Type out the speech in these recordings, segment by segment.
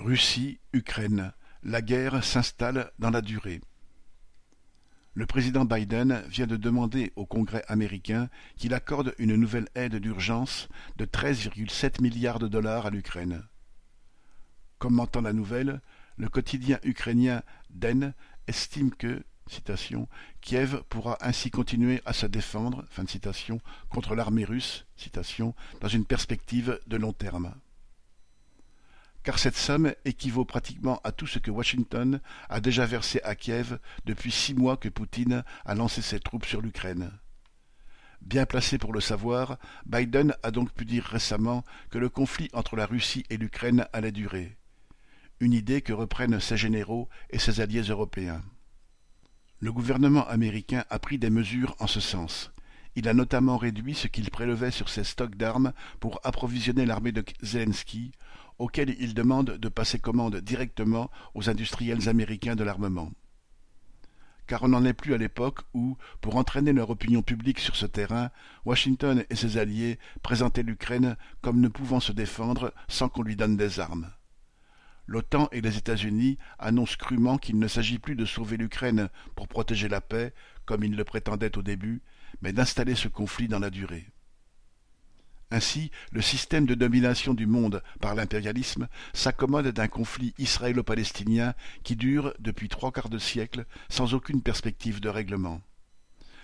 Russie, Ukraine, la guerre s'installe dans la durée. Le président Biden vient de demander au Congrès américain qu'il accorde une nouvelle aide d'urgence de 13,7 milliards de dollars à l'Ukraine. Commentant la nouvelle, le quotidien ukrainien DEN estime que Kiev pourra ainsi continuer à se défendre contre l'armée russe dans une perspective de long terme car cette somme équivaut pratiquement à tout ce que Washington a déjà versé à Kiev depuis six mois que Poutine a lancé ses troupes sur l'Ukraine. Bien placé pour le savoir, Biden a donc pu dire récemment que le conflit entre la Russie et l'Ukraine allait durer. Une idée que reprennent ses généraux et ses alliés européens. Le gouvernement américain a pris des mesures en ce sens. Il a notamment réduit ce qu'il prélevait sur ses stocks d'armes pour approvisionner l'armée de Zelensky, auquel il demande de passer commande directement aux industriels américains de l'armement. Car on n'en est plus à l'époque où, pour entraîner leur opinion publique sur ce terrain, Washington et ses alliés présentaient l'Ukraine comme ne pouvant se défendre sans qu'on lui donne des armes. L'OTAN et les États-Unis annoncent crûment qu'il ne s'agit plus de sauver l'Ukraine pour protéger la paix, comme ils le prétendaient au début, mais d'installer ce conflit dans la durée. Ainsi, le système de domination du monde par l'impérialisme s'accommode d'un conflit israélo-palestinien qui dure depuis trois quarts de siècle sans aucune perspective de règlement.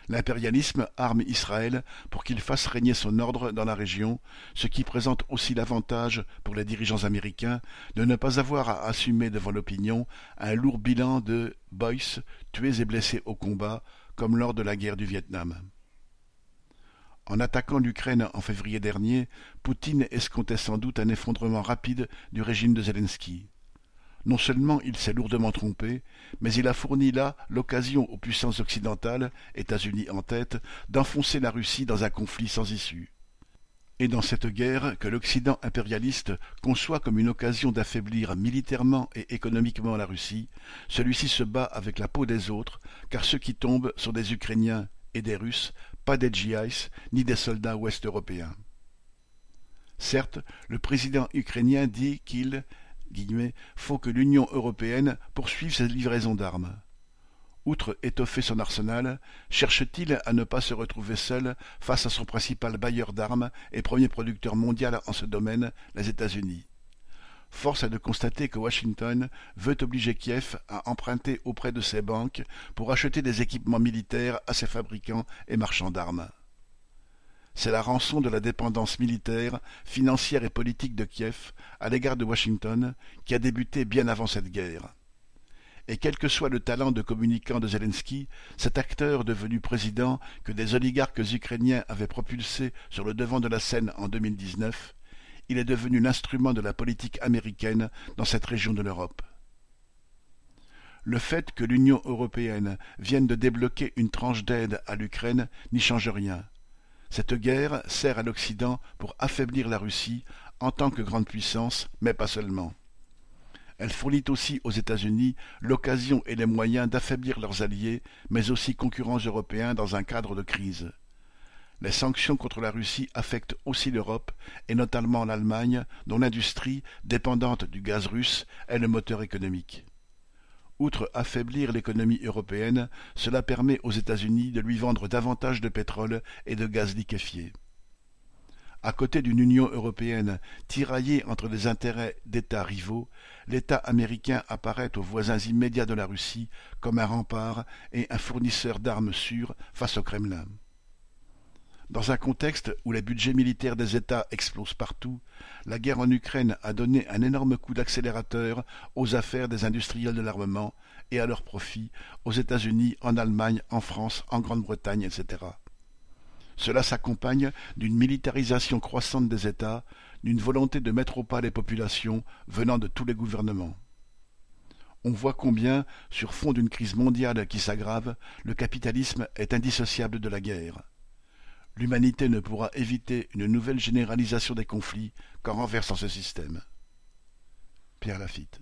L'impérialisme arme Israël pour qu'il fasse régner son ordre dans la région, ce qui présente aussi l'avantage pour les dirigeants américains de ne pas avoir à assumer devant l'opinion un lourd bilan de boys tués et blessés au combat, comme lors de la guerre du Vietnam. En attaquant l'Ukraine en février dernier, Poutine escomptait sans doute un effondrement rapide du régime de Zelensky. Non seulement il s'est lourdement trompé, mais il a fourni là l'occasion aux puissances occidentales, États-Unis en tête, d'enfoncer la Russie dans un conflit sans issue. Et dans cette guerre que l'Occident impérialiste conçoit comme une occasion d'affaiblir militairement et économiquement la Russie, celui-ci se bat avec la peau des autres, car ceux qui tombent sont des Ukrainiens et des Russes, pas des GIs ni des soldats ouest-européens. Certes, le président ukrainien dit qu'il faut que l'Union européenne poursuive ses livraisons d'armes. Outre étoffer son arsenal, cherche-t-il à ne pas se retrouver seul face à son principal bailleur d'armes et premier producteur mondial en ce domaine, les États-Unis? Force est de constater que Washington veut obliger Kiev à emprunter auprès de ses banques pour acheter des équipements militaires à ses fabricants et marchands d'armes. C'est la rançon de la dépendance militaire, financière et politique de Kiev à l'égard de Washington qui a débuté bien avant cette guerre. Et quel que soit le talent de communicant de Zelensky, cet acteur devenu président que des oligarques ukrainiens avaient propulsé sur le devant de la scène en 2019, il est devenu l'instrument de la politique américaine dans cette région de l'Europe. Le fait que l'Union européenne vienne de débloquer une tranche d'aide à l'Ukraine n'y change rien. Cette guerre sert à l'Occident pour affaiblir la Russie en tant que grande puissance, mais pas seulement. Elle fournit aussi aux États-Unis l'occasion et les moyens d'affaiblir leurs alliés, mais aussi concurrents européens dans un cadre de crise. Les sanctions contre la Russie affectent aussi l'Europe, et notamment l'Allemagne, dont l'industrie, dépendante du gaz russe, est le moteur économique. Outre affaiblir l'économie européenne, cela permet aux États-Unis de lui vendre davantage de pétrole et de gaz liquéfié. À côté d'une Union européenne tiraillée entre des intérêts d'États rivaux, l'État américain apparaît aux voisins immédiats de la Russie comme un rempart et un fournisseur d'armes sûres face au Kremlin. Dans un contexte où les budgets militaires des États explosent partout, la guerre en Ukraine a donné un énorme coup d'accélérateur aux affaires des industriels de l'armement et à leur profit aux États-Unis, en Allemagne, en France, en Grande-Bretagne, etc. Cela s'accompagne d'une militarisation croissante des États, d'une volonté de mettre au pas les populations venant de tous les gouvernements. On voit combien, sur fond d'une crise mondiale qui s'aggrave, le capitalisme est indissociable de la guerre. L'humanité ne pourra éviter une nouvelle généralisation des conflits qu'en renversant ce système. Pierre Lafitte